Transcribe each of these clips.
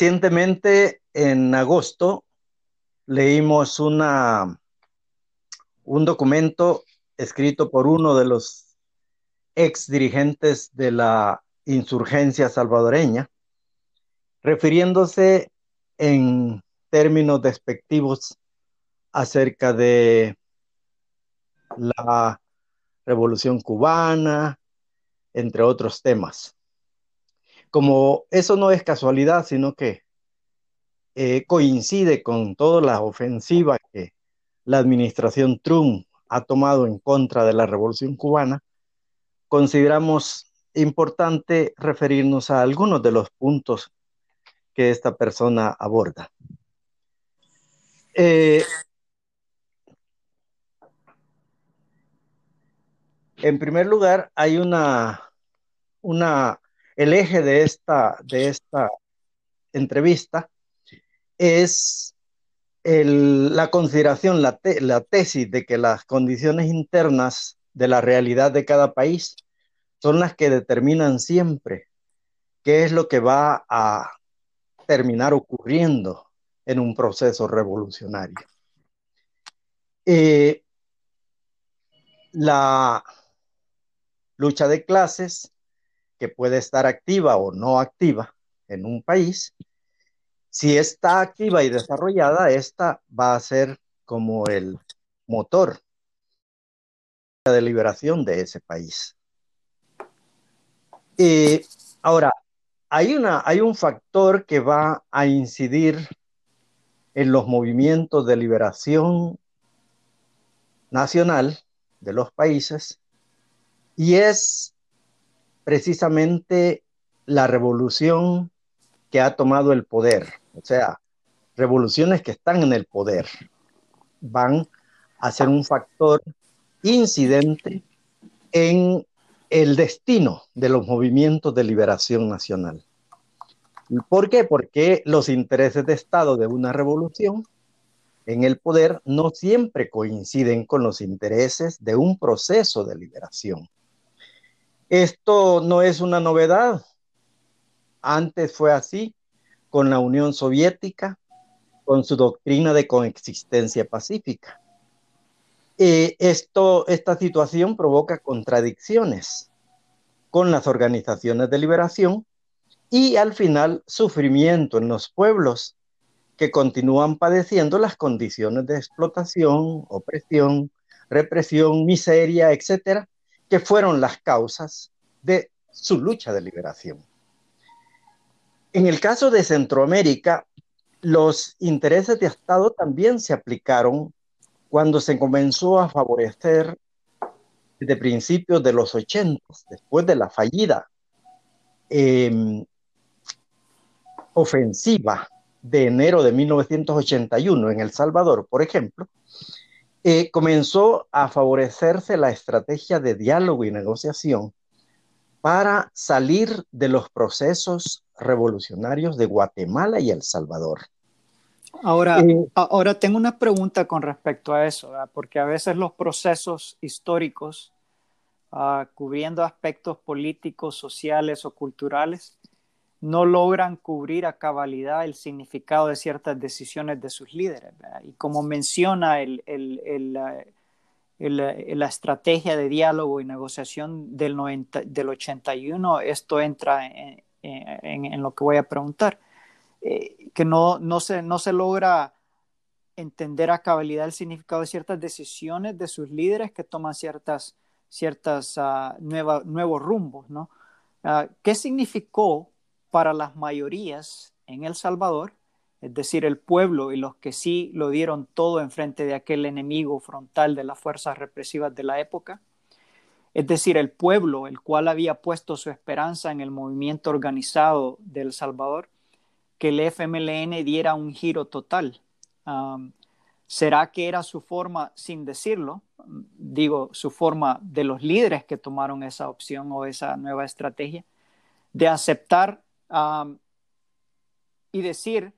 Recientemente, en agosto, leímos una, un documento escrito por uno de los ex dirigentes de la insurgencia salvadoreña, refiriéndose en términos despectivos acerca de la revolución cubana, entre otros temas. Como eso no es casualidad, sino que eh, coincide con toda la ofensiva que la administración Trump ha tomado en contra de la revolución cubana, consideramos importante referirnos a algunos de los puntos que esta persona aborda. Eh, en primer lugar, hay una, una, el eje de esta, de esta entrevista es la consideración, la, la tesis de que las condiciones internas de la realidad de cada país son las que determinan siempre qué es lo que va a terminar ocurriendo en un proceso revolucionario. Eh, la lucha de clases, que puede estar activa o no activa en un país, si está activa y desarrollada, esta va a ser como el motor de liberación de ese país. Eh, ahora, hay, una, hay un factor que va a incidir en los movimientos de liberación nacional de los países y es precisamente la revolución que ha tomado el poder, o sea, revoluciones que están en el poder van a ser un factor incidente en el destino de los movimientos de liberación nacional. ¿Por qué? Porque los intereses de Estado de una revolución en el poder no siempre coinciden con los intereses de un proceso de liberación. Esto no es una novedad. Antes fue así con la Unión Soviética, con su doctrina de coexistencia pacífica. Eh, esto, esta situación provoca contradicciones con las organizaciones de liberación y al final sufrimiento en los pueblos que continúan padeciendo las condiciones de explotación, opresión, represión, miseria, etcétera, que fueron las causas de su lucha de liberación. En el caso de Centroamérica, los intereses de Estado también se aplicaron cuando se comenzó a favorecer desde principios de los 80, después de la fallida eh, ofensiva de enero de 1981 en El Salvador, por ejemplo, eh, comenzó a favorecerse la estrategia de diálogo y negociación para salir de los procesos revolucionarios de Guatemala y El Salvador. Ahora, eh, ahora tengo una pregunta con respecto a eso, porque a veces los procesos históricos, uh, cubriendo aspectos políticos, sociales o culturales, no logran cubrir a cabalidad el significado de ciertas decisiones de sus líderes. Y como menciona el, la estrategia de diálogo y negociación del, 90, del 81, esto entra en, lo que voy a preguntar, eh, que no, no, se, no se logra entender a cabalidad el significado de ciertas decisiones de sus líderes que toman ciertas, ciertas uh, nuevos rumbos. ¿no? Uh, ¿Qué significó para las mayorías en El Salvador, es decir, el pueblo y los que sí lo dieron todo en frente de aquel enemigo frontal de las fuerzas represivas de la época, es decir, el pueblo, el cual había puesto su esperanza en el movimiento organizado de El Salvador, que el FMLN diera un giro total. ¿Será que era su forma, sin decirlo, digo, su forma de los líderes que tomaron esa opción o esa nueva estrategia, de aceptar y decir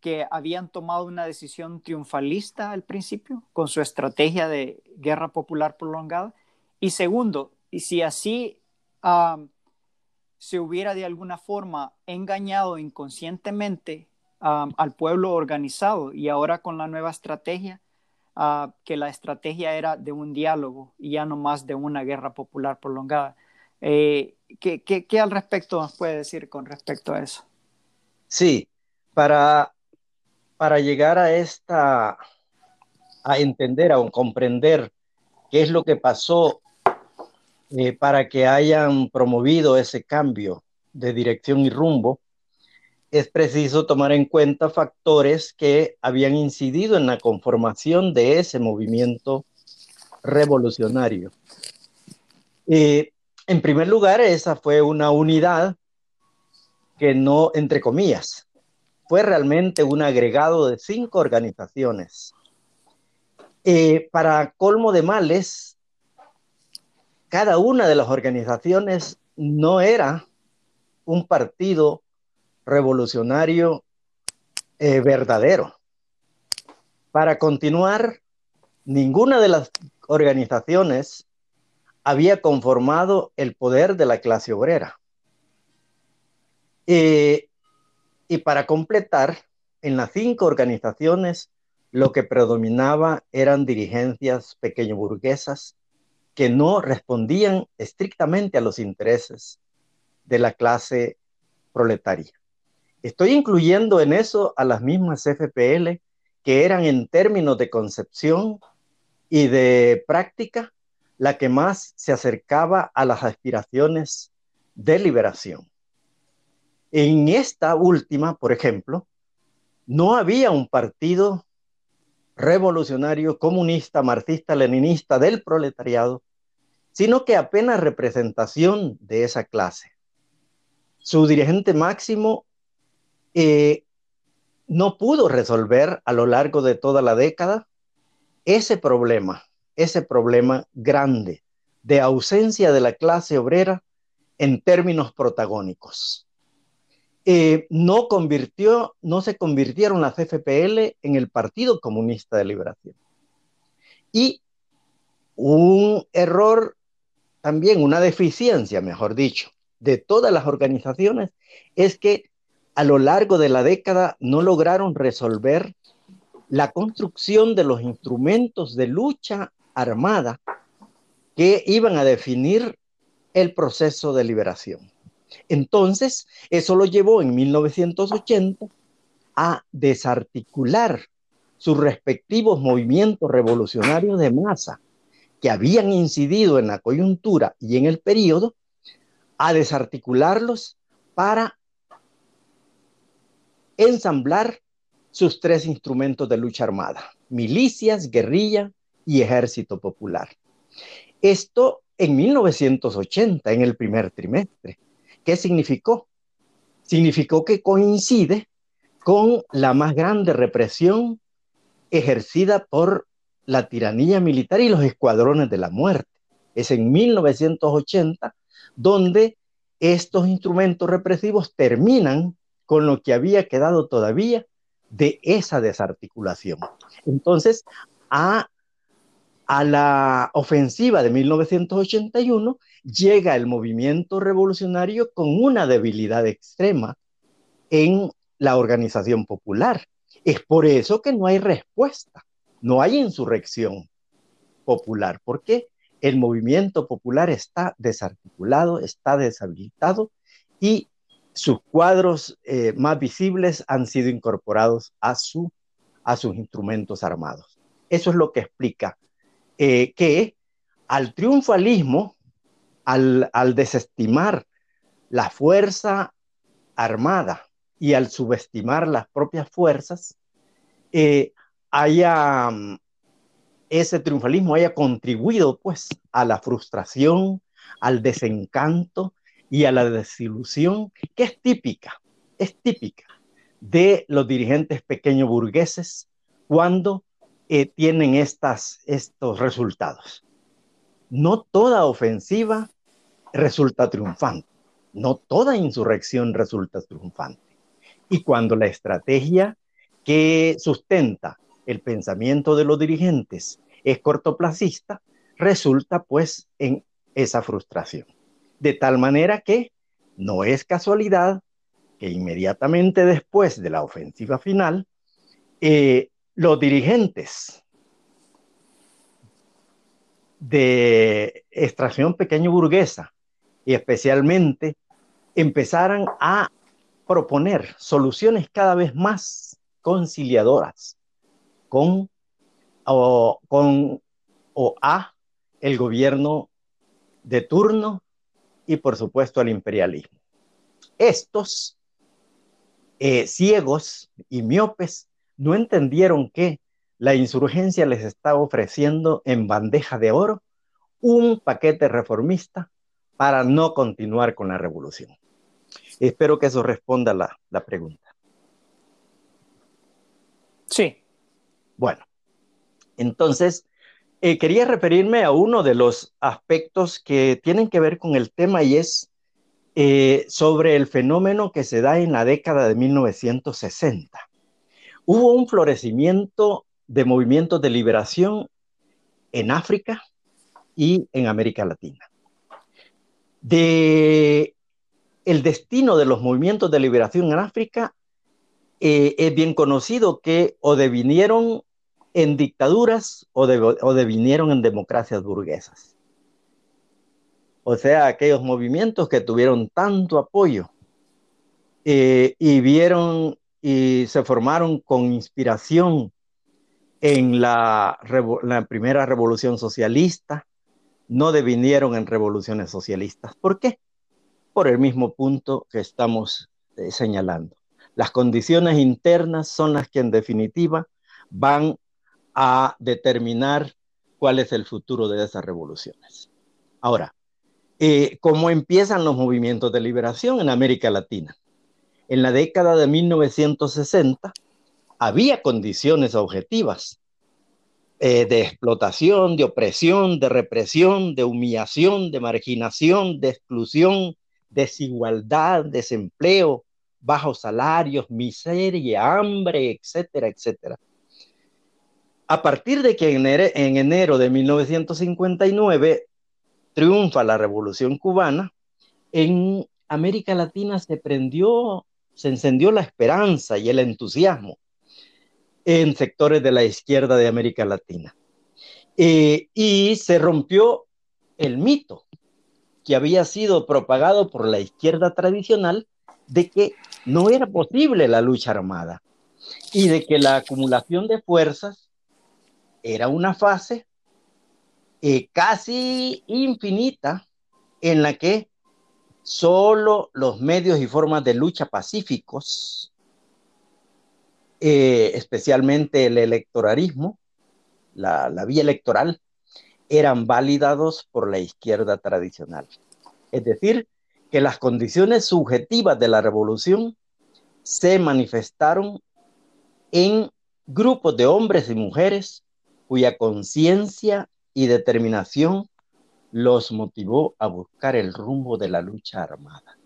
que habían tomado una decisión triunfalista al principio con su estrategia de guerra popular prolongada. Y segundo, y si así se hubiera de alguna forma engañado inconscientemente al pueblo organizado y ahora con la nueva estrategia, uh, que la estrategia era de un diálogo y ya no más de una guerra popular prolongada. Eh, ¿qué, qué, qué, al respecto nos puede decir con respecto a eso? Sí, para, para llegar a esta, a entender, a comprender qué es lo que pasó eh, para que hayan promovido ese cambio de dirección y rumbo, es preciso tomar en cuenta factores que habían incidido en la conformación de ese movimiento revolucionario. Eh, en primer lugar, esa fue una unidad que no, entre comillas, fue realmente un agregado de cinco organizaciones. Eh, para colmo de males, cada una de las organizaciones no era un partido revolucionario eh, verdadero. Para continuar, ninguna de las organizaciones había conformado el poder de la clase obrera. Eh, y para completar, en las cinco organizaciones lo que predominaba eran dirigencias pequeño burguesas que no respondían estrictamente a los intereses de la clase proletaria. Estoy incluyendo en eso a las mismas FPL que eran en términos de concepción y de práctica la que más se acercaba a las aspiraciones de liberación. En esta última, por ejemplo, no había un partido revolucionario, comunista, marxista, leninista del proletariado sino que apenas representación de esa clase. Su dirigente máximo eh, no pudo resolver a lo largo de toda la década ese problema, ese problema grande de ausencia de la clase obrera en términos protagónicos. Eh, no convirtió, no se convirtieron las FPL en el Partido Comunista de Liberación. Y un error también una deficiencia, mejor dicho, de todas las organizaciones es que a lo largo de la década no lograron resolver la construcción de los instrumentos de lucha armada que iban a definir el proceso de liberación. Entonces, eso lo llevó en 1980 a desarticular sus respectivos movimientos revolucionarios de masa que habían incidido en la coyuntura y en el periodo, a desarticularlos para ensamblar sus tres instrumentos de lucha armada, milicias, guerrilla y ejército popular. Esto en 1980, en el primer trimestre. ¿Qué significó? Significó que coincide con la más grande represión ejercida por la tiranía militar y los escuadrones de la muerte. Es en 1980 donde estos instrumentos represivos terminan con lo que había quedado todavía de esa desarticulación. Entonces, a, a la ofensiva de 1981 llega el movimiento revolucionario con una debilidad extrema en la organización popular. Es por eso que no hay respuesta no hay insurrección popular, porque el movimiento popular está desarticulado, está deshabilitado y sus cuadros eh, más visibles han sido incorporados a, su, a sus instrumentos armados. Eso es lo que explica eh, que al triunfalismo, al, desestimar la fuerza armada y al subestimar las propias fuerzas, eh, haya mm, ese triunfalismo haya contribuido pues a la frustración, al desencanto y a la desilusión que es típica, es típica de los dirigentes pequeños burgueses cuando eh, tienen estas, estos resultados. No toda ofensiva resulta triunfante, no toda insurrección resulta triunfante. Y cuando la estrategia que sustenta el pensamiento de los dirigentes es cortoplacista, resulta pues en esa frustración. De tal manera que No es casualidad que inmediatamente después de la ofensiva final, eh, los dirigentes de extracción pequeño burguesa y especialmente empezaran a proponer soluciones cada vez más conciliadoras con o, con o a el gobierno de turno y por supuesto al imperialismo. Estos eh, ciegos y miopes no entendieron que la insurgencia les estaba ofreciendo en bandeja de oro un paquete reformista para no continuar con la revolución. Espero que eso responda la, la pregunta. Sí. Bueno, entonces, eh, quería referirme a uno de los aspectos que tienen que ver con el tema y es eh, sobre el fenómeno que se da en la década de 1960. Hubo un florecimiento de movimientos de liberación en África y en América Latina. De el destino de los movimientos de liberación en África eh, es bien conocido que o devinieron en dictaduras o, devinieron en democracias burguesas. O sea, aquellos movimientos que tuvieron tanto apoyo eh, y vieron y se formaron con inspiración en la, primera revolución socialista, no devinieron en revoluciones socialistas. ¿Por qué? Por el mismo punto que estamos eh, señalando. Las condiciones internas son las que en definitiva van a determinar cuál es el futuro de esas revoluciones. Ahora, eh, ¿cómo empiezan los movimientos de liberación en América Latina? En la década de 1960, había condiciones objetivas eh, de explotación, de opresión, de represión, de humillación, de marginación, de exclusión, desigualdad, desempleo, bajos salarios, miseria, hambre, etcétera, etcétera. A partir de que en enero de 1959 triunfa la Revolución Cubana, en América Latina se prendió, se encendió la esperanza y el entusiasmo en sectores de la izquierda de América Latina. Eh, y se rompió el mito que había sido propagado por la izquierda tradicional de que no era posible la lucha armada y de que la acumulación de fuerzas era una fase eh, casi infinita en la que solo los medios y formas de lucha pacíficos eh, especialmente el electoralismo, la, la vía electoral, eran validados por la izquierda tradicional. Es decir, que las condiciones subjetivas de la revolución se manifestaron en grupos de hombres y mujeres cuya conciencia y determinación los motivó a buscar el rumbo de la lucha armada.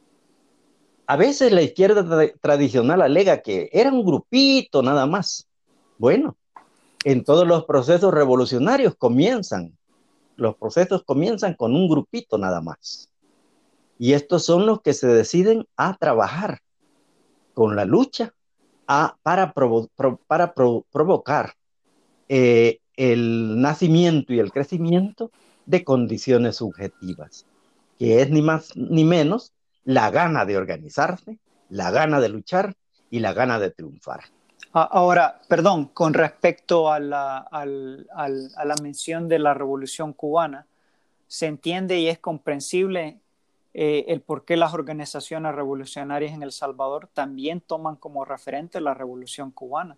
A veces la izquierda tradicional alega que era un grupito nada más. Bueno, en todos los procesos revolucionarios comienzan, los procesos comienzan con un grupito nada más. Y estos son los que se deciden a trabajar con la lucha para, provocar eh, el nacimiento y el crecimiento de condiciones subjetivas, que es ni más ni menos la gana de organizarse, la gana de luchar y la gana de triunfar. Ah, ahora, perdón, con respecto a la, a la mención de la revolución cubana, se entiende y es comprensible eh, el por qué las organizaciones revolucionarias en El Salvador también toman como referente la revolución cubana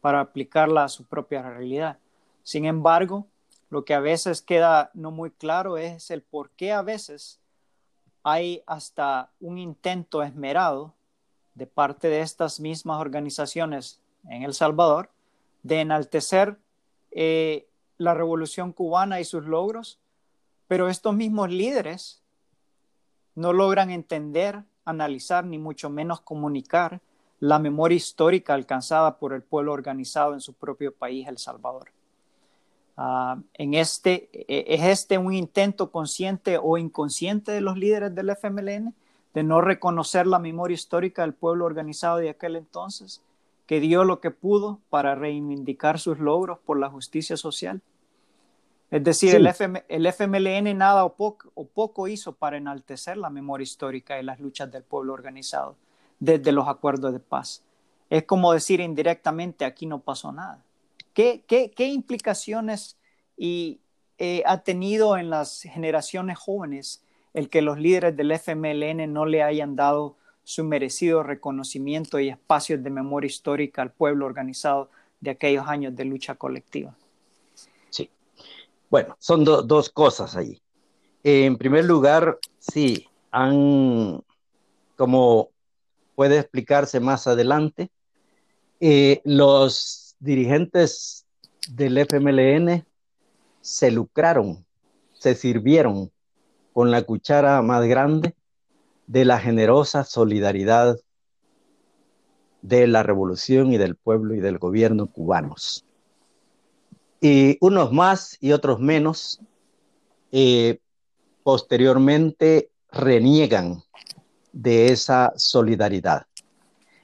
para aplicarla a su propia realidad. Sin embargo, lo que a veces queda no muy claro es el por qué a veces hay hasta un intento esmerado de parte de estas mismas organizaciones en El Salvador de enaltecer eh, la revolución cubana y sus logros, pero estos mismos líderes no logran entender, analizar, ni mucho menos comunicar la memoria histórica alcanzada por el pueblo organizado en su propio país, El Salvador. Ah, en este, e, ¿Es este un intento consciente o inconsciente de los líderes del FMLN de no reconocer la memoria histórica del pueblo organizado de aquel entonces, que dio lo que pudo para reivindicar sus logros por la justicia social. Es decir, el, el, FMLN nada o poco, o poco hizo para enaltecer la memoria histórica y las luchas del pueblo organizado desde los acuerdos de paz. Es como decir indirectamente, aquí no pasó nada. ¿Qué, qué, qué implicaciones y, eh, ha tenido en las generaciones jóvenes el que los líderes del FMLN no le hayan dado su merecido reconocimiento y espacios de memoria histórica al pueblo organizado de aquellos años de lucha colectiva? Sí. Bueno, son dos cosas ahí. En primer lugar, sí, han, como puede explicarse más adelante, eh, los dirigentes del FMLN se lucraron, se sirvieron con la cuchara más grande de la generosa solidaridad de la revolución y del pueblo y del gobierno cubanos. Y unos más y otros menos eh, posteriormente reniegan de esa solidaridad.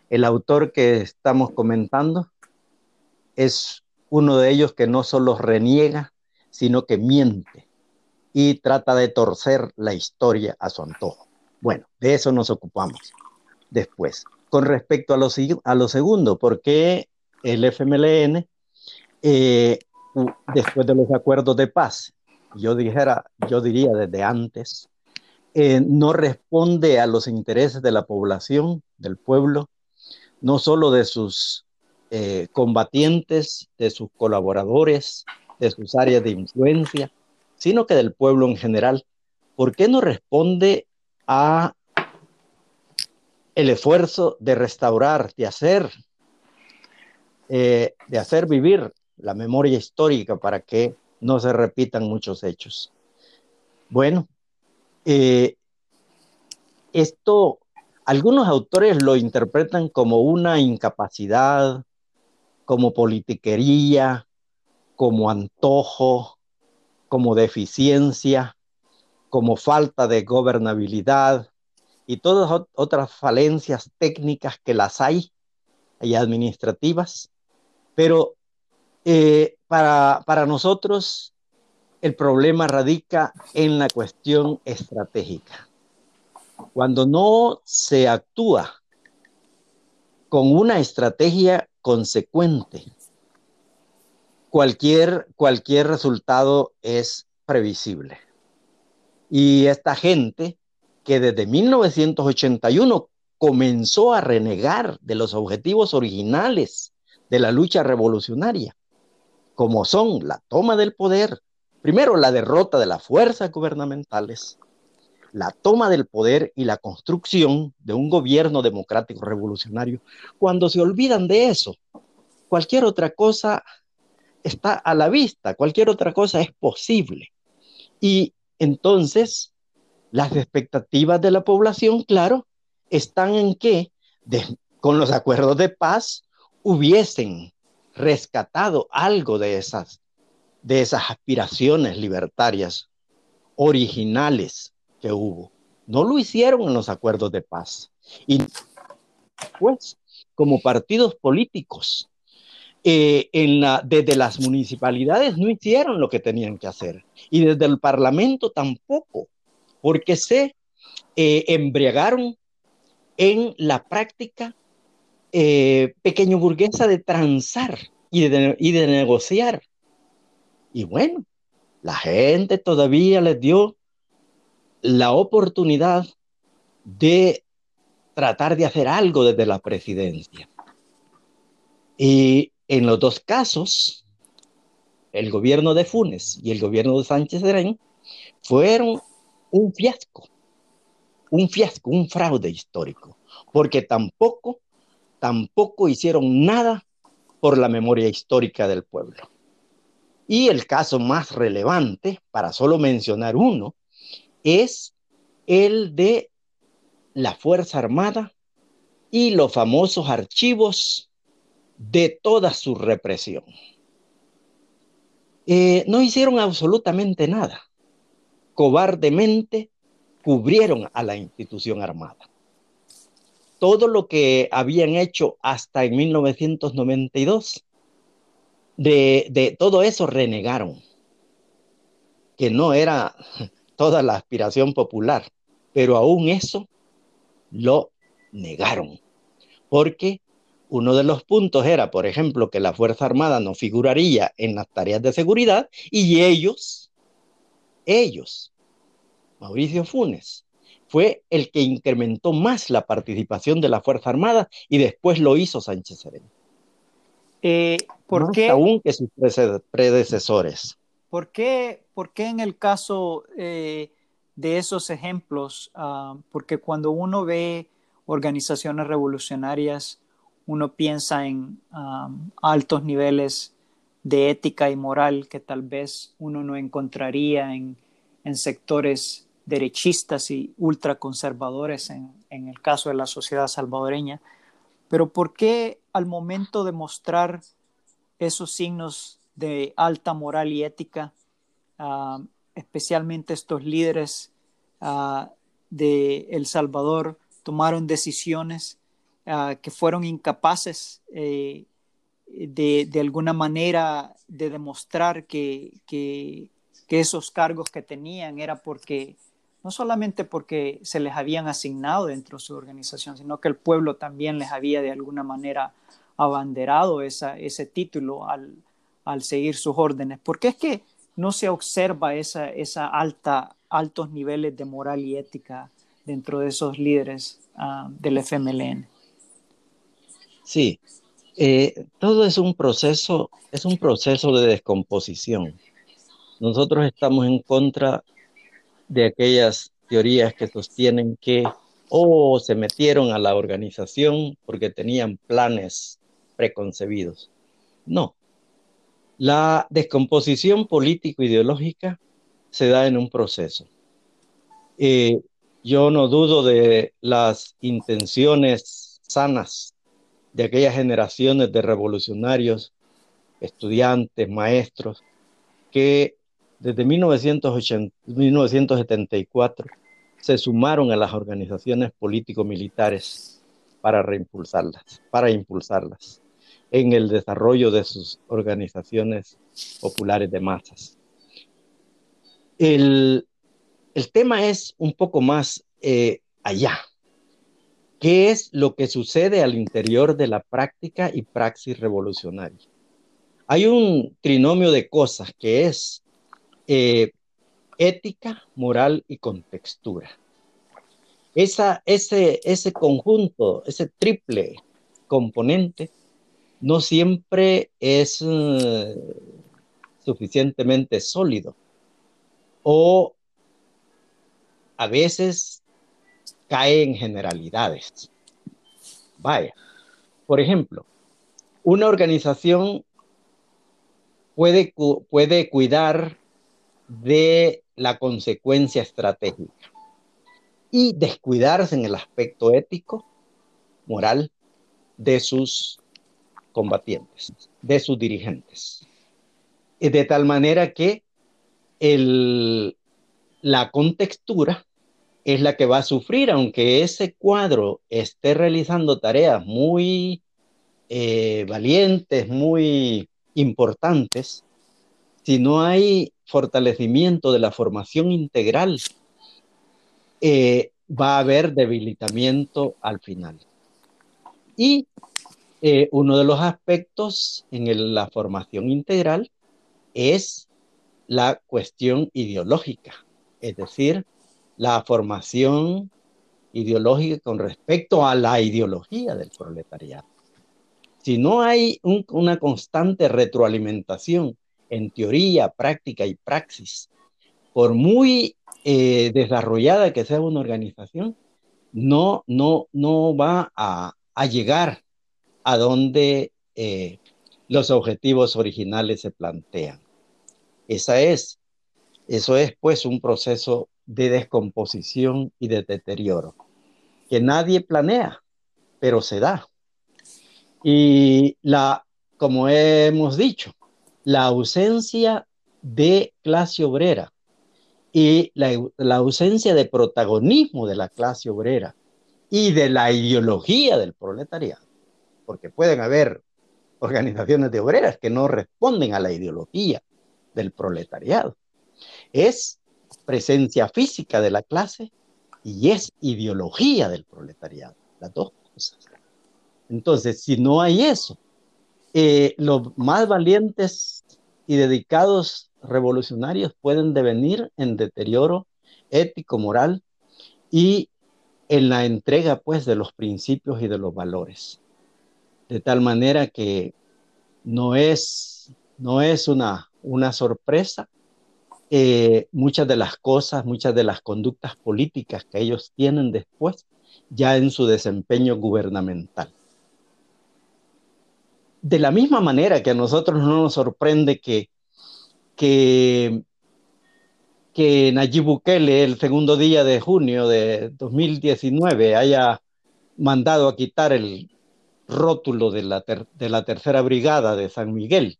El autor que estamos comentando es uno de ellos que no solo reniega, sino que miente y trata de torcer la historia a su antojo. Bueno, de eso nos ocupamos después. Con respecto a lo, a lo segundo, ¿por qué el FMLN, eh, después de los acuerdos de paz, yo, dijera, yo diría desde antes, eh, no responde a los intereses de la población, del pueblo, no solo de sus eh, combatientes, de sus colaboradores, de sus áreas de influencia, sino que del pueblo en general. ¿Por qué no responde a el esfuerzo de restaurar, de hacer, eh, de hacer vivir la memoria histórica para que no se repitan muchos hechos? Bueno, eh, esto, algunos autores lo interpretan como una incapacidad, como politiquería, como antojo, como deficiencia, como falta de gobernabilidad y todas otras falencias técnicas que las hay y administrativas. Pero eh, para, para nosotros el problema radica en la cuestión estratégica. Cuando no se actúa con una estrategia consecuente, cualquier, cualquier resultado es previsible. Y esta gente que desde 1981 comenzó a renegar de los objetivos originales de la lucha revolucionaria, como son la toma del poder, primero la derrota de las fuerzas gubernamentales, la toma del poder y la construcción de un gobierno democrático revolucionario, cuando se olvidan de eso, cualquier otra cosa está a la vista, cualquier otra cosa es posible. Y entonces, las expectativas de la población, claro, están en que con los acuerdos de paz hubiesen rescatado algo de esas, de esas aspiraciones libertarias originales que hubo. No lo hicieron en los acuerdos de paz. Y pues, como partidos políticos, eh, en la, desde las municipalidades no hicieron lo que tenían que hacer y desde el Parlamento tampoco, porque se eh, embriagaron en la práctica eh, pequeño burguesa de transar y de, y de negociar. Y bueno, la gente todavía les dio la oportunidad de tratar de hacer algo desde la presidencia. Y en los dos casos, el gobierno de Funes y el gobierno de Sánchez Serén fueron un fiasco, un fiasco, un fraude histórico, porque tampoco, tampoco hicieron nada por la memoria histórica del pueblo. Y el caso más relevante, para solo mencionar uno, es el de la Fuerza Armada y los famosos archivos de toda su represión. Eh, no hicieron absolutamente nada. Cobardemente cubrieron a la institución armada. Todo lo que habían hecho hasta en 1992, de, de todo eso renegaron, que no era toda la aspiración popular, pero aún eso lo negaron, porque uno de los puntos era, por ejemplo, que la Fuerza Armada no figuraría en las tareas de seguridad y ellos, ellos, Mauricio Funes, fue el que incrementó más la participación de la Fuerza Armada y después lo hizo Sánchez Sereno. Eh, ¿Por qué? Aún que sus predecesores. ¿Por qué, por qué en el caso eh, de esos ejemplos? Ah, porque cuando uno ve organizaciones revolucionarias, uno piensa en um, altos niveles de ética y moral que tal vez uno no encontraría en, sectores derechistas y ultraconservadores en, en el caso de la sociedad salvadoreña. Pero ¿por qué al momento de mostrar esos signos de alta moral y ética, uh, especialmente estos líderes uh, de El Salvador tomaron decisiones Ah, que fueron incapaces eh, de, de, alguna manera de demostrar que, que, que, esos cargos que tenían era porque, no solamente porque se les habían asignado dentro de su organización, sino que el pueblo también les había de alguna manera abanderado esa, ese título al, al seguir sus órdenes. porque es que no se observa esa, esa alta, altos niveles de moral y ética dentro de esos líderes uh, del FMLN? Sí, eh, todo es un proceso, es un proceso de descomposición. Nosotros estamos en contra de aquellas teorías que sostienen que o oh, se metieron a la organización porque tenían planes preconcebidos. No. La descomposición político-ideológica se da en un proceso. Eh, yo no dudo de las intenciones sanas de aquellas generaciones de revolucionarios, estudiantes, maestros, que desde 1974 se sumaron a las organizaciones político-militares para reimpulsarlas, para impulsarlas en el desarrollo de sus organizaciones populares de masas. El, tema es un poco más eh, allá, ¿Qué es lo que sucede al interior de la práctica y praxis revolucionaria? Hay un trinomio de cosas que es eh, ética, moral y contextura. Esa, ese, ese conjunto, ese triple componente, no siempre es eh, suficientemente sólido o a veces cae en generalidades. Vaya, por ejemplo, una organización puede, puede cuidar de la consecuencia estratégica y descuidarse en el aspecto ético, moral de sus combatientes, de sus dirigentes. Y de tal manera que el, la contextura es la que va a sufrir, aunque ese cuadro esté realizando tareas muy eh, valientes, muy importantes, si no hay fortalecimiento de la formación integral, eh, va a haber debilitamiento al final. Y eh, uno de los aspectos en la formación integral es la cuestión ideológica, es decir, la formación ideológica con respecto a la ideología del proletariado. Si no hay una constante retroalimentación en teoría, práctica y praxis, por muy eh, desarrollada que sea una organización, no, no, no va a, llegar a donde eh, los objetivos originales se plantean. Esa es, eso es pues un proceso de descomposición y de deterioro, que nadie planea, pero se da. Y la, como hemos dicho, la ausencia de clase obrera y la, ausencia de protagonismo de la clase obrera y de la ideología del proletariado, porque pueden haber organizaciones de obreras que no responden a la ideología del proletariado. Es presencia física de la clase y es ideología del proletariado, las dos cosas. Entonces, si no hay eso, eh, los más valientes y dedicados revolucionarios pueden devenir en deterioro ético, moral y en la entrega pues de los principios y de los valores. De tal manera que no es, no es una, una sorpresa eh, muchas de las cosas, muchas de las conductas políticas que ellos tienen después ya en su desempeño gubernamental. De la misma manera que a nosotros no nos sorprende que, que, que Nayib Bukele el segundo día de junio de 2019 haya mandado a quitar el rótulo de la, de la tercera brigada de San Miguel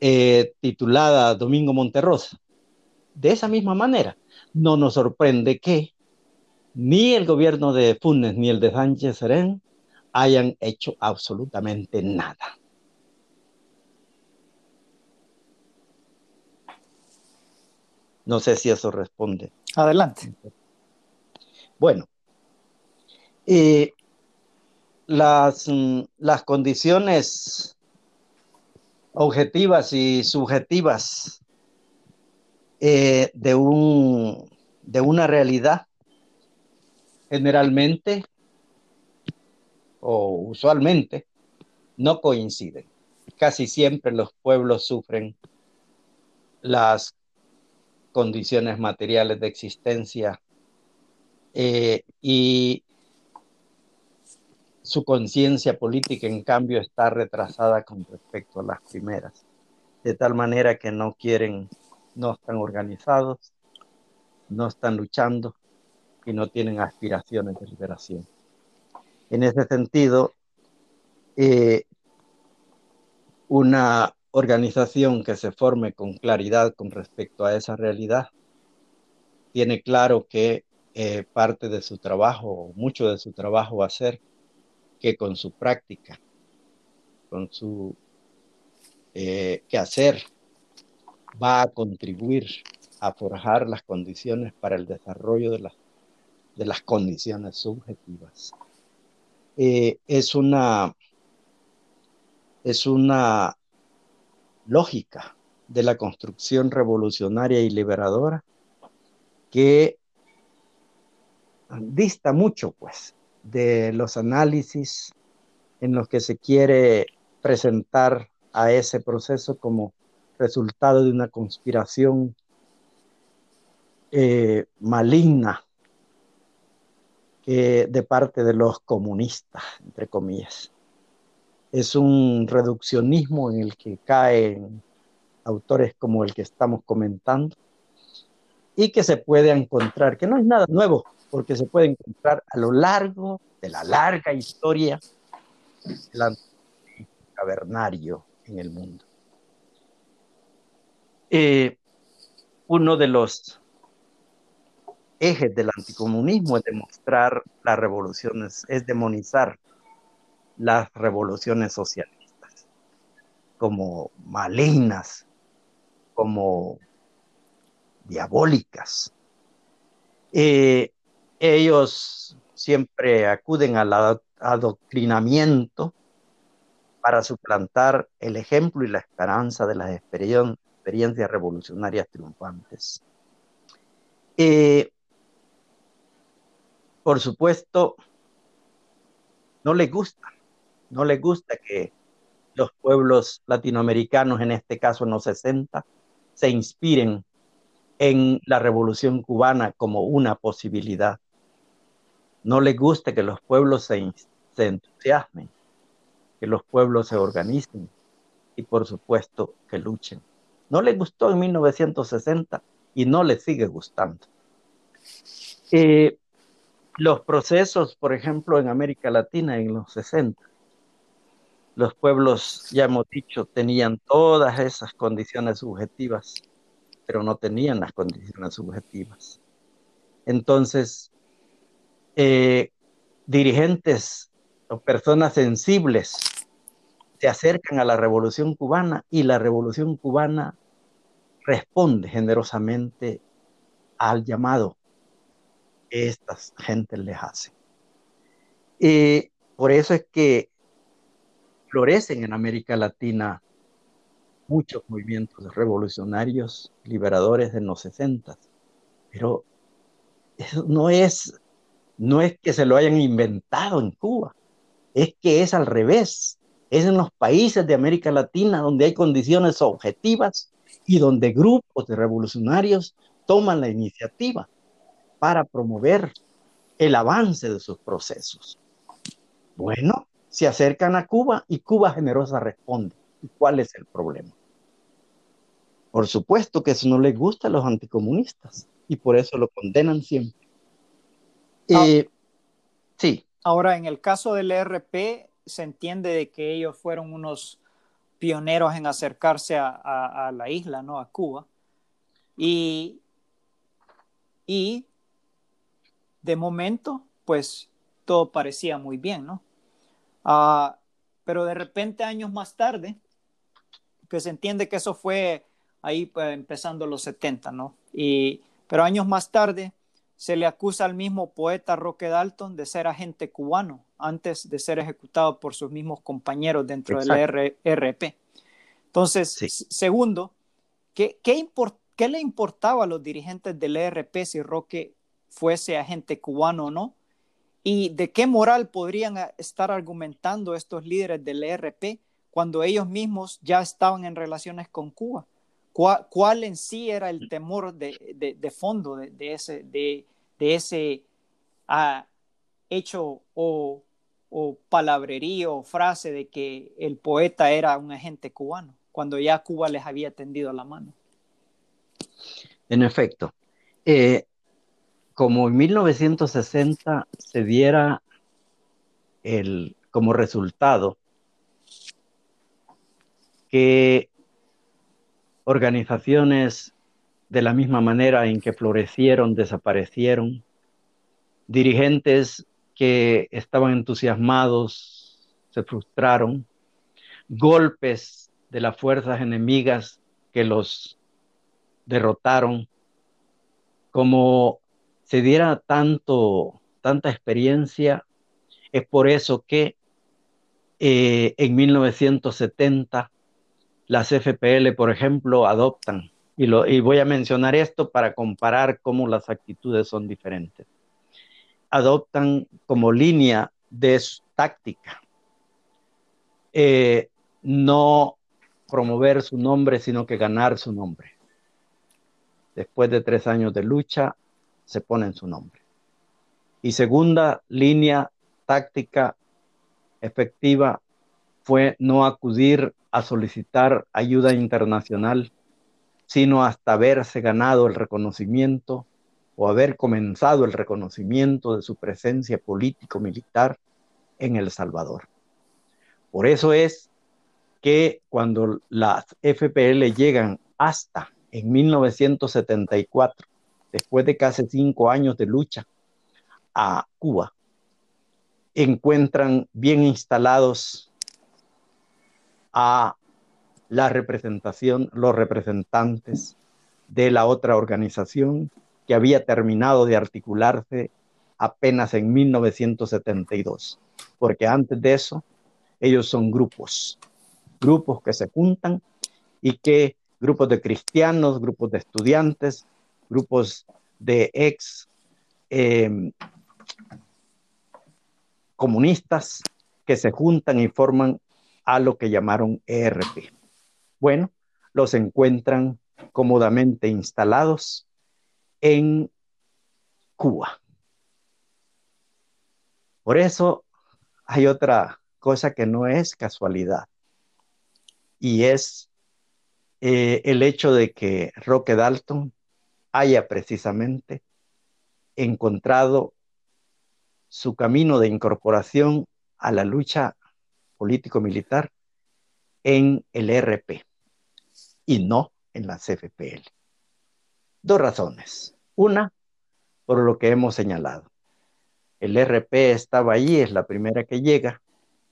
eh, titulada Domingo Monterrosa. De esa misma manera, no nos sorprende que ni el gobierno de Funes ni el de Sánchez Serén hayan hecho absolutamente nada. No sé si eso responde. Adelante. Bueno, eh, las, mm, las condiciones objetivas y subjetivas eh, de, un, de una realidad generalmente o usualmente no coinciden. Casi siempre los pueblos sufren las condiciones materiales de existencia eh, y su conciencia política, en cambio, está retrasada con respecto a las primeras, de tal manera que no quieren, no están organizados, no están luchando y no tienen aspiraciones de liberación. En ese sentido, eh, una organización que se forme con claridad con respecto a esa realidad tiene claro que eh, parte de su trabajo, mucho de su trabajo va a ser que con su práctica, con su eh, quehacer, va a contribuir a forjar las condiciones para el desarrollo de, de las condiciones subjetivas. Eh, es una es una lógica de la construcción revolucionaria y liberadora que dista mucho, pues, de los análisis en los que se quiere presentar a ese proceso como resultado de una conspiración eh, maligna de parte de los comunistas, entre comillas. Es un reduccionismo en el que caen autores como el que estamos comentando y que se puede encontrar, que no es nada nuevo, porque se puede encontrar a lo largo de la larga historia del cavernario en el mundo. Eh, uno de los ejes del anticomunismo es demostrar las revoluciones, es demonizar las revoluciones socialistas como malignas, como diabólicas. Eh, ellos siempre acuden al adoctrinamiento para suplantar el ejemplo y la esperanza de las experiencias revolucionarias triunfantes. Eh, por supuesto, no les gusta, no les gusta que los pueblos latinoamericanos, en este caso en los 60, se inspiren en la revolución cubana como una posibilidad no les gusta que los pueblos se, entusiasmen, que los pueblos se organicen y por supuesto que luchen. No les gustó en 1960 y no les sigue gustando. Eh, los procesos, por ejemplo, en América Latina en los 60, los pueblos, ya hemos dicho, tenían todas esas condiciones subjetivas pero no tenían las condiciones subjetivas. Entonces, eh, dirigentes o personas sensibles se acercan a la revolución cubana y la revolución cubana responde generosamente al llamado que estas gentes les hacen. Y por eso es que florecen en América Latina muchos movimientos revolucionarios, liberadores de los 60, pero eso no es, no es que se lo hayan inventado en Cuba, es que es al revés, es en los países de América Latina donde hay condiciones objetivas y donde grupos de revolucionarios toman la iniciativa para promover el avance de sus procesos. Bueno, se acercan a Cuba y Cuba generosa responde. ¿Y cuál es el problema? Por supuesto que eso no les gusta a los anticomunistas y por eso lo condenan siempre. Ah. Eh, sí. Ahora, en el caso del ERP, se entiende de que ellos fueron unos pioneros en acercarse a, la isla, ¿no? A Cuba. Y, y de momento, pues todo parecía muy bien, ¿no? Ah, pero de repente, años más tarde, que se entiende que eso fue ahí pues, empezando los 70, ¿no? Y, pero años más tarde se le acusa al mismo poeta Roque Dalton de ser agente cubano antes de ser ejecutado por sus mismos compañeros dentro del RP. Entonces, segundo, ¿qué, qué, le importaba a los dirigentes del ERP si Roque fuese agente cubano o no? ¿Y de qué moral podrían estar argumentando estos líderes del ERP cuando ellos mismos ya estaban en relaciones con Cuba? ¿Cuál, en sí era el temor de, fondo de, ese, de, ese ah, hecho o, o palabrería o frase de que el poeta era un agente cubano, cuando ya Cuba les había tendido la mano? En efecto, eh, como en 1960 se diera el, como resultado que organizaciones de la misma manera en que florecieron, desaparecieron, dirigentes que estaban entusiasmados se frustraron, golpes de las fuerzas enemigas que los derrotaron, como se diera tanto, tanta experiencia, es por eso que eh, en 1970 las FPL, por ejemplo, adoptan, y, voy a mencionar esto para comparar cómo las actitudes son diferentes, adoptan como línea de táctica eh, no promover su nombre, sino que ganar su nombre. Después de tres años de lucha, se ponen su nombre. Y segunda línea táctica efectiva fue no acudir a solicitar ayuda internacional, sino hasta haberse ganado el reconocimiento o haber comenzado el reconocimiento de su presencia político-militar en El Salvador. Por eso es que cuando las FPL llegan hasta en 1974, después de casi cinco años de lucha a Cuba, encuentran bien instalados a la representación, los representantes de la otra organización que había terminado de articularse apenas en 1972, porque antes de eso ellos son grupos, grupos que se juntan y que grupos de cristianos, grupos de estudiantes, grupos de ex em, comunistas que se juntan y forman a lo que llamaron ERP. Bueno, los encuentran cómodamente instalados en Cuba. Por eso hay otra cosa que no es casualidad y es eh, el hecho de que Roque Dalton haya precisamente encontrado su camino de incorporación a la lucha político-militar en el RP y no en la CFPL. Dos razones. Una, por lo que hemos señalado. El RP estaba allí, es la primera que llega,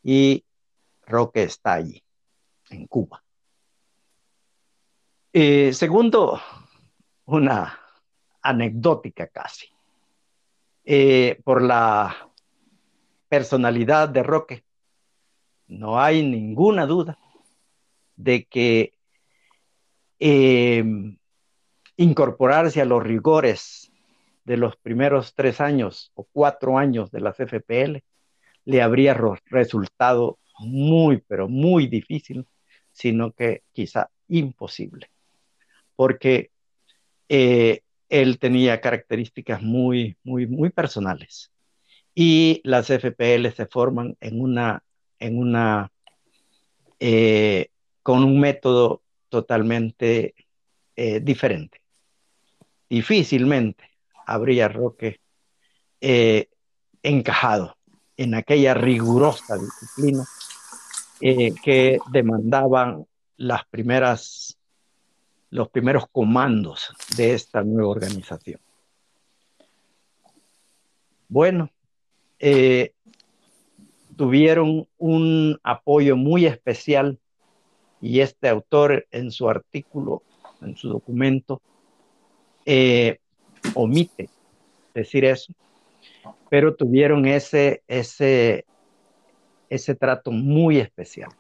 y Roque está allí, en Cuba. Eh, segundo, una anecdótica casi, eh, por la personalidad de Roque. No hay ninguna duda de que em, incorporarse a los rigores de los primeros tres años o cuatro años de las FPL le habría resultado muy, pero muy difícil, sino que quizá imposible, porque eh, él tenía características muy, muy, muy personales. Y las FPL se forman en una, en una, eh, con un método totalmente eh, diferente. Difícilmente habría Roque eh, encajado en aquella rigurosa disciplina que demandaban las primeras los primeros comandos de esta nueva organización. Bueno, tuvieron un apoyo muy especial y este autor en su artículo, en su documento, eh, omite decir eso, pero tuvieron ese, ese, ese trato muy especial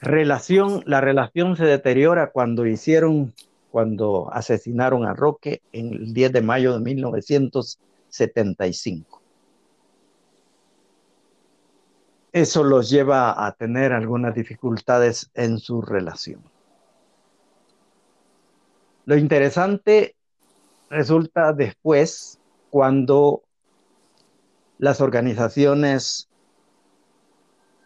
relación, la relación se deteriora cuando hicieron, cuando asesinaron a Roque en el 10 de mayo de 1975. Eso los lleva a tener algunas dificultades en su relación. Lo interesante resulta después cuando las organizaciones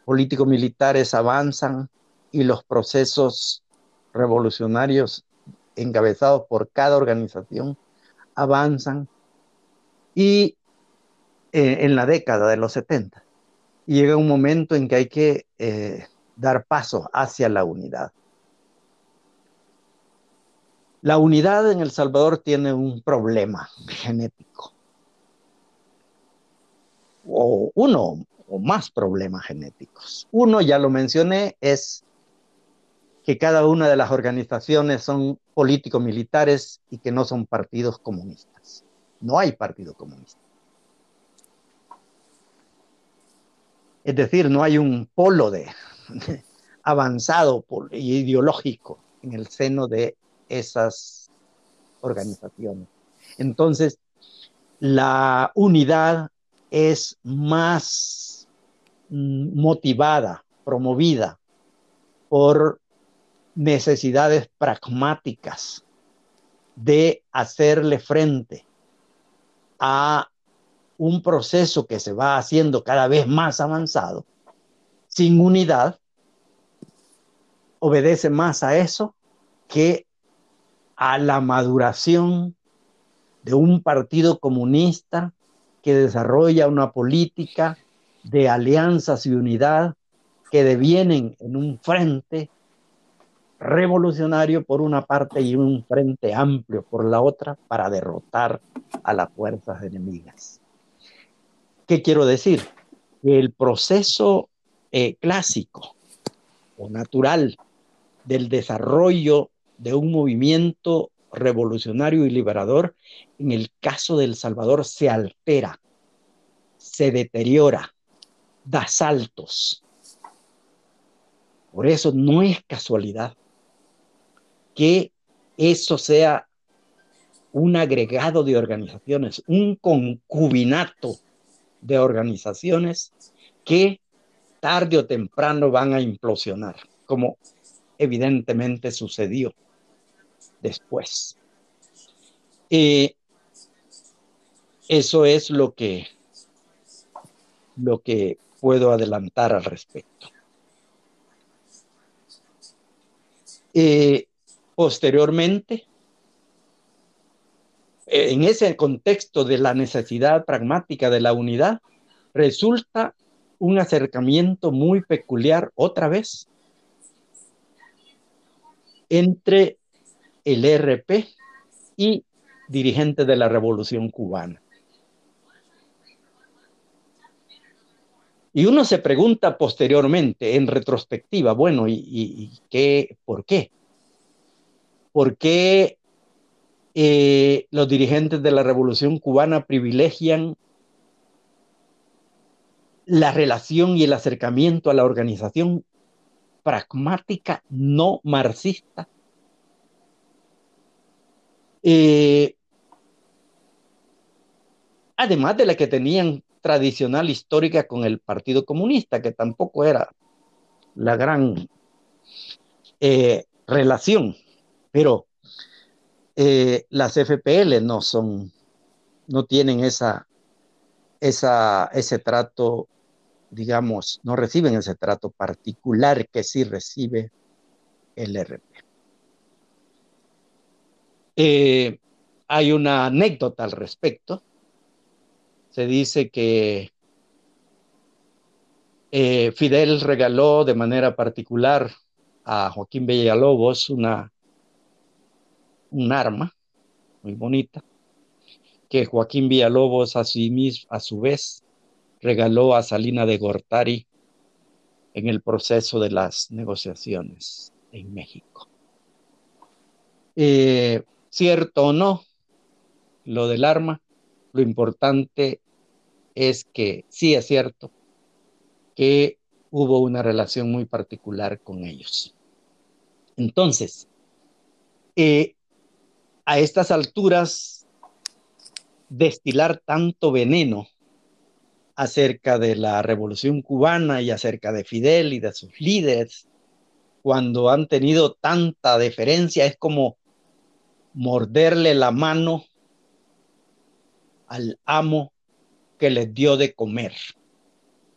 político-militares avanzan y los procesos revolucionarios encabezados por cada organización avanzan y eh, en la década de los 70 llega un momento en que hay que eh, dar paso hacia la unidad. La unidad en El Salvador tiene un problema genético, o uno o más problemas genéticos. Uno, ya lo mencioné, es que cada una de las organizaciones son políticos militares y que no son partidos comunistas. No hay partido comunista. Es decir, no hay un polo de, avanzado ideológico en el seno de esas organizaciones. Entonces, la unidad es más mm, motivada, promovida por necesidades pragmáticas de hacerle frente a un proceso que se va haciendo cada vez más avanzado, sin unidad, obedece más a eso que a la maduración de un partido comunista que desarrolla una política de alianzas y unidad que devienen en un frente revolucionario por una parte y un frente amplio por la otra para derrotar a las fuerzas enemigas. ¿Qué quiero decir? El proceso eh, clásico o natural del desarrollo de un movimiento revolucionario y liberador, en el caso del Salvador se altera, se deteriora, da saltos. Por eso no es casualidad que eso sea un agregado de organizaciones, un concubinato de organizaciones que tarde o temprano van a implosionar, como evidentemente sucedió después. Eh, eso es lo que, lo que puedo adelantar al respecto. Eh, Posteriormente, en ese contexto de la necesidad pragmática de la unidad, resulta un acercamiento muy peculiar otra vez entre el RP y dirigente de la Revolución Cubana. Y uno se pregunta posteriormente, en retrospectiva, bueno, ¿y, qué, por qué? ¿Por qué eh, los dirigentes de la Revolución Cubana privilegian la relación y el acercamiento a la organización pragmática no marxista? Eh, además de la que tenían tradicional histórica con el Partido Comunista, que tampoco era la gran eh, relación, pero eh, las FPL no son, no tienen esa, esa, ese trato, digamos, no reciben ese trato particular que sí recibe el RP. Eh, hay una anécdota al respecto se dice que eh, Fidel regaló de manera particular a Joaquín Villalobos una, un arma muy bonita, que Joaquín Villalobos a, a su vez regaló a Salina de Gortari en el proceso de las negociaciones en México. Eh, cierto o no, lo del arma, lo importante es que sí es cierto que hubo una relación muy particular con ellos. Entonces, eh, a estas alturas, destilar tanto veneno acerca de la revolución cubana y acerca de Fidel y de sus líderes, cuando han tenido tanta deferencia, es como morderle la mano al amo que les dio de comer.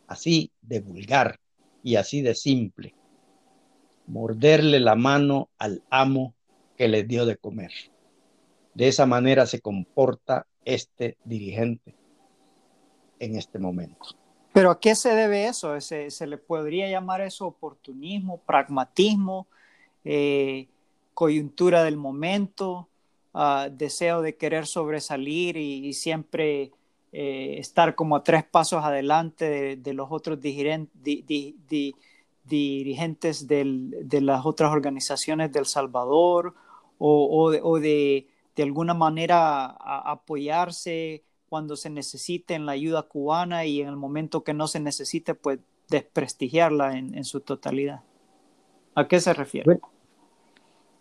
Así de vulgar y así de simple. Morderle la mano al amo que les dio de comer. De esa manera se comporta este dirigente en este momento. Pero ¿a qué se debe eso? ¿Se, le podría llamar eso oportunismo, pragmatismo, eh, coyuntura del momento? Ah, deseo de querer sobresalir y, siempre eh, estar como a tres pasos adelante de, los otros dirigentes de las otras organizaciones del Salvador o, de, alguna manera apoyarse cuando se necesite en la ayuda cubana y en el momento que no se necesite, pues desprestigiarla en, su totalidad. ¿A qué se refiere?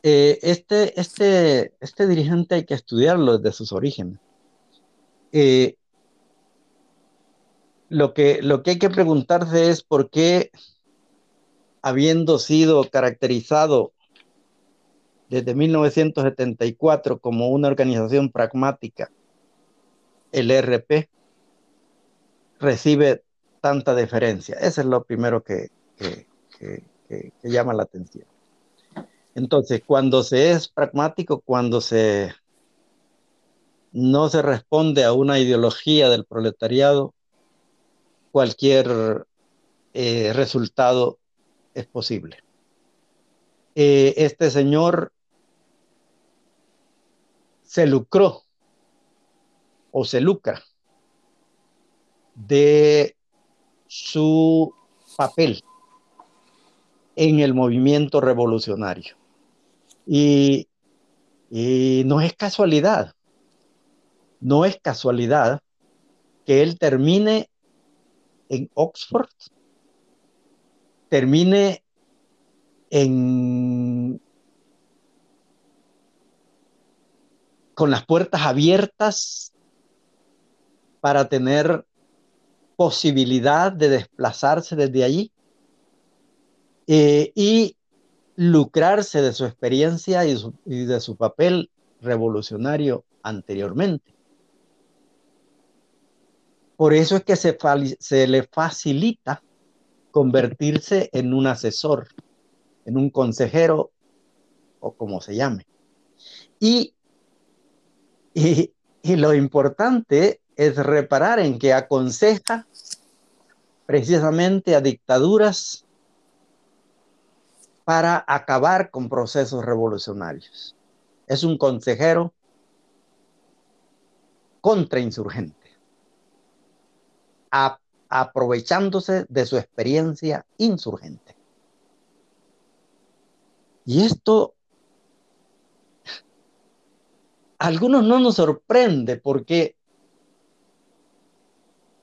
Eh, este, este, este dirigente hay que estudiarlo desde sus orígenes. Eh, lo, que, lo que hay que preguntarse es por qué, habiendo sido caracterizado desde 1974 como una organización pragmática, el RP recibe tanta deferencia. Eso es lo primero que llama la atención. Entonces, cuando se es pragmático, cuando se no se responde a una ideología del proletariado, cualquier eh, resultado es posible. Eh, este señor se lucró o se lucra de su papel en el movimiento revolucionario. Y, no es casualidad, no es casualidad que él termine en Oxford, termine en, con las puertas abiertas para tener posibilidad de desplazarse desde allí. Eh, y lucrarse de su experiencia y, de su papel revolucionario anteriormente. Por eso es que se, se, le facilita convertirse en un asesor, en un consejero o como se llame. Y, y, lo importante es reparar en que aconseja precisamente a dictaduras para acabar con procesos revolucionarios. es un consejero contrainsurgente, aprovechándose de su experiencia insurgente. Y esto algunos no nos sorprende porque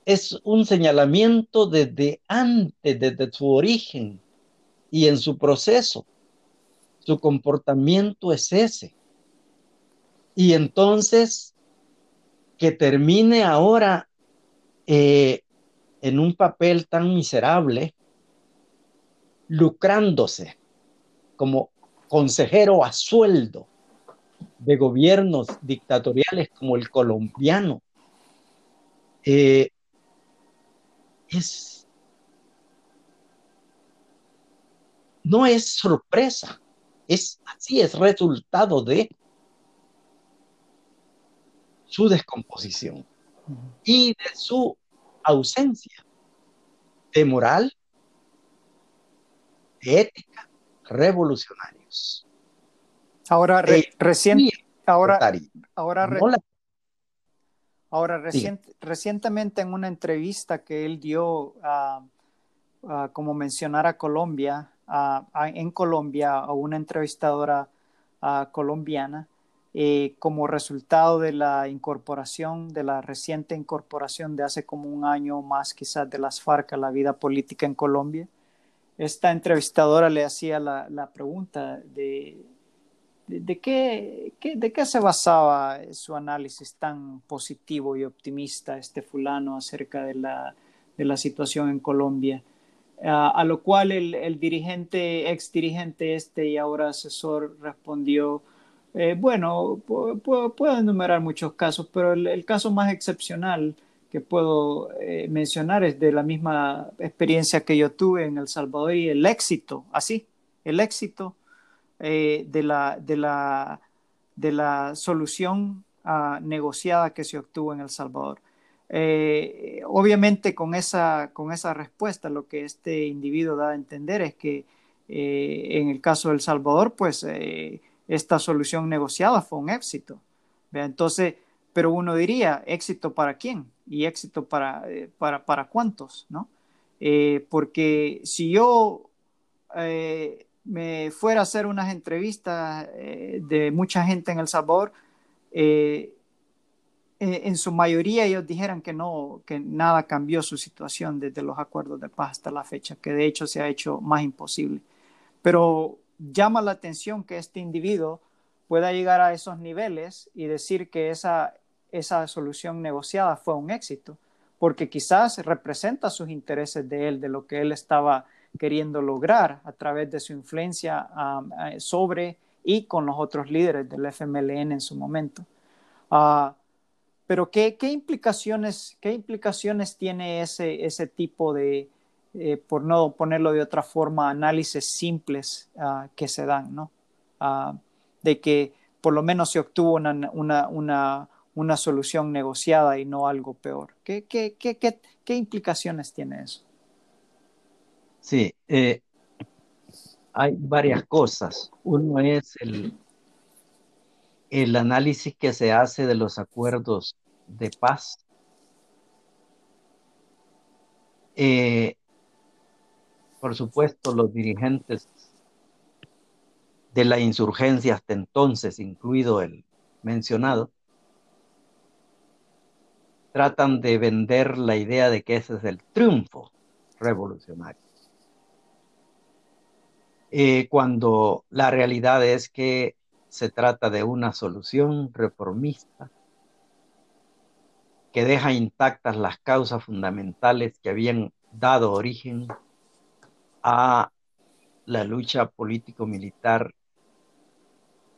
es un señalamiento desde antes, desde su origen y en su proceso. Su comportamiento es ese. Y entonces, que termine ahora eh, en un papel tan miserable, lucrándose como consejero a sueldo de gobiernos dictatoriales como el colombiano, eh, es, no es sorpresa, es así, es resultado de su descomposición y de su ausencia de moral, de ética, revolucionarios. Ahora, eh, recién, ahora, ahora, ahora recientemente en una entrevista que él dio, a como mencionar a Colombia, en Colombia, a una entrevistadora colombiana, eh, como resultado de la incorporación, de la reciente incorporación de hace como un año más quizás de las FARC a la vida política en Colombia. Esta entrevistadora le hacía la, la pregunta de, de, qué, de qué se basaba su análisis tan positivo y optimista este fulano acerca de la, de la situación en Colombia. a lo cual el, el dirigente, ex dirigente este y ahora asesor respondió, eh, bueno, puedo, enumerar muchos casos, pero el, caso más excepcional que puedo eh, mencionar es de la misma experiencia que yo tuve en El Salvador y el éxito, así, el éxito eh, de, la, de, la, de la solución ah, negociada que se obtuvo en El Salvador. obviamente con esa, con esa respuesta lo que este individuo da a entender es que en el caso de El Salvador, pues esta solución negociada fue un éxito. Entonces, pero uno diría, éxito para quién y éxito para, eh, para, para cuántos, ¿no? Eh, porque si yo eh, me fuera a hacer unas entrevistas de mucha gente en El Salvador, en su mayoría ellos dijeran que no, que nada cambió su situación desde los acuerdos de paz hasta la fecha, que de hecho se ha hecho más imposible. Pero llama la atención que este individuo pueda llegar a esos niveles y decir que esa, esa solución negociada fue un éxito, porque quizás representa sus intereses de él, de lo que él estaba queriendo lograr a través de su influencia eh, sobre y con los otros líderes del FMLN en su momento. Ah, pero ¿qué, ¿qué, implicaciones, ¿qué implicaciones tiene ese, ese tipo de, eh, por no ponerlo de otra forma, análisis simples ah, que se dan, ¿no? Ah, de que por lo menos se obtuvo una, una, una, solución negociada y no algo peor. ¿Qué, qué, qué, qué implicaciones tiene eso? Sí, eh, hay varias cosas. Uno es el, el análisis que se hace de los acuerdos de paz. Eh, por supuesto, los dirigentes de la insurgencia hasta entonces, incluido el mencionado, tratan de vender la idea de que ese es el triunfo revolucionario. Eh, cuando la realidad es que se trata de una solución reformista que deja intactas las causas fundamentales que habían dado origen a la lucha político-militar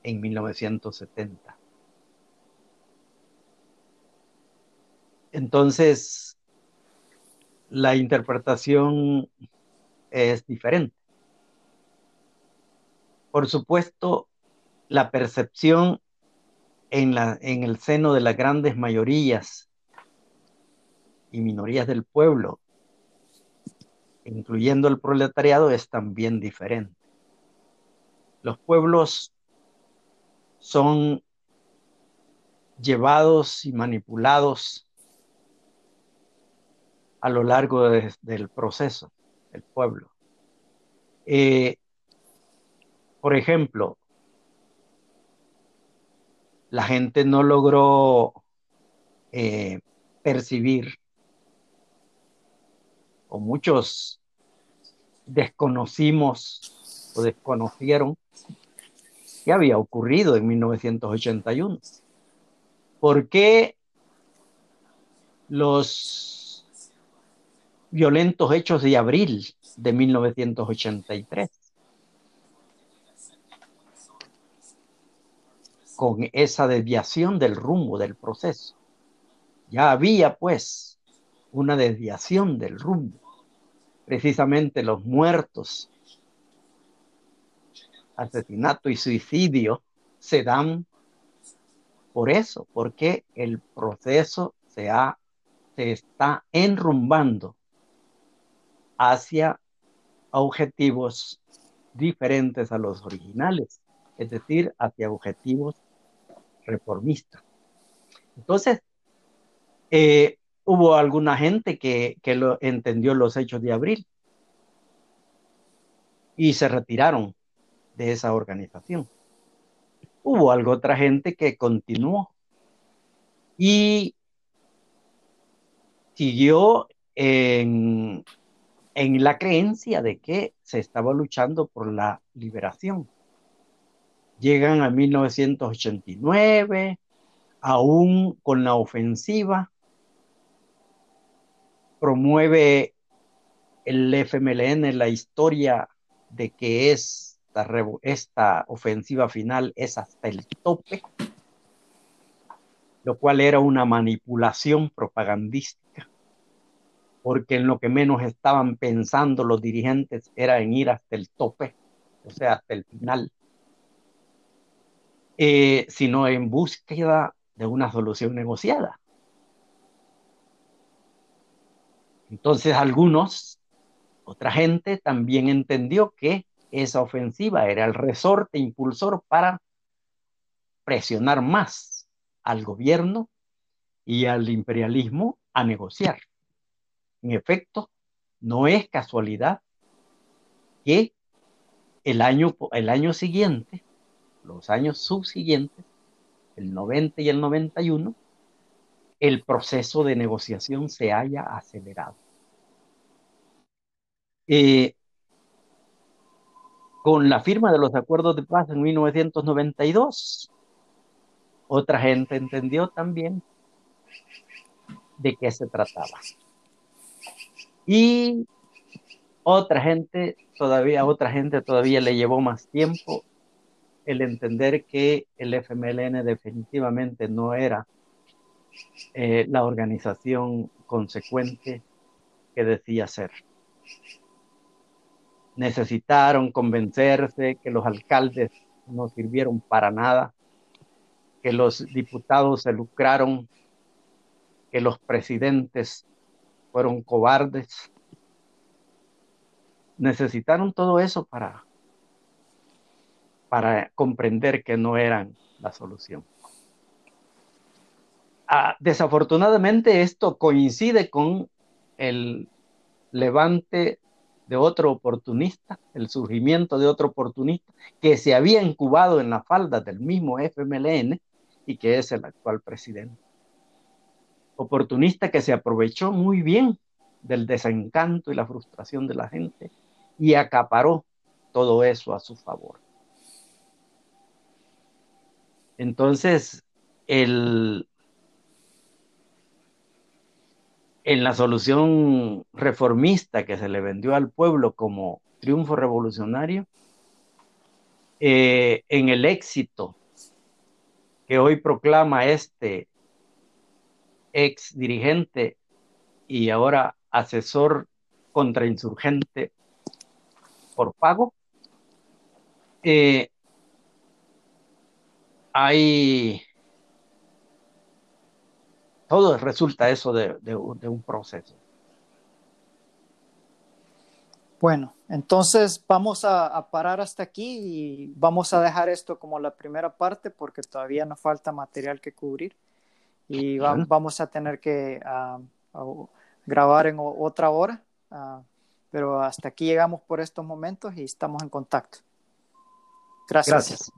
en 1970. Entonces, la interpretación es diferente. Por supuesto, la percepción en, la, en el seno de las grandes mayorías y minorías del pueblo incluyendo el proletariado, es también diferente. Los pueblos son llevados y manipulados a lo largo del proceso del pueblo. Eh, por ejemplo, la gente no logró eh, percibir, o muchos desconocimos o desconocieron qué había ocurrido en 1981. ¿Por qué los violentos hechos de abril de 1983? Con esa desviación del rumbo del proceso. Ya había pues una desviación del rumbo. Precisamente los muertos, asesinato y suicidio se dan por eso, porque el proceso se, ha, se está enrumbando hacia objetivos diferentes a los originales, es decir, hacia objetivos reformistas. Entonces, eh, hubo alguna gente que, que lo entendió los hechos de abril y se retiraron de esa organización. Hubo algo otra gente que continuó y siguió en, en la creencia de que se estaba luchando por la liberación. Llegan a 1989, aún con la ofensiva promueve el FMLN la historia de que esta, ofensiva final es hasta el tope, lo cual era una manipulación propagandística, porque en lo que menos estaban pensando los dirigentes era en ir hasta el tope, o sea, hasta el final, eh, sino en búsqueda de una solución negociada. Entonces algunos, otra gente también entendió que esa ofensiva era el resorte impulsor para presionar más al gobierno y al imperialismo a negociar. En efecto, no es casualidad que el año, el año siguiente, los años subsiguientes, el 90 y el 91, el proceso de negociación se haya acelerado. Eh, con la firma de los acuerdos de paz en 1992, otra gente entendió también de qué se trataba. Y otra gente todavía, otra gente todavía le llevó más tiempo el entender que el FMLN definitivamente no era eh, la organización consecuente que decía ser necesitaron convencerse que los alcaldes no sirvieron para nada, que los diputados se lucraron, que los presidentes fueron cobardes. Necesitaron todo eso para, para comprender que no eran la solución. Ah, desafortunadamente esto coincide con el levante de otro oportunista, el surgimiento de otro oportunista que se había incubado en la falda del mismo FMLN y que es el actual presidente. Oportunista que se aprovechó muy bien del desencanto y la frustración de la gente y acaparó todo eso a su favor. Entonces, el, en la solución reformista que se le vendió al pueblo como triunfo revolucionario, eh, en el éxito que hoy proclama este ex dirigente y ahora asesor contrainsurgente por pago, eh, hay todo resulta eso de, un proceso. Bueno, entonces vamos a, parar hasta aquí y vamos a dejar esto como la primera parte porque todavía nos falta material que cubrir y vamos a tener que ah, grabar en otra hora. Ah, pero hasta aquí llegamos por estos momentos y estamos en contacto. Gracias.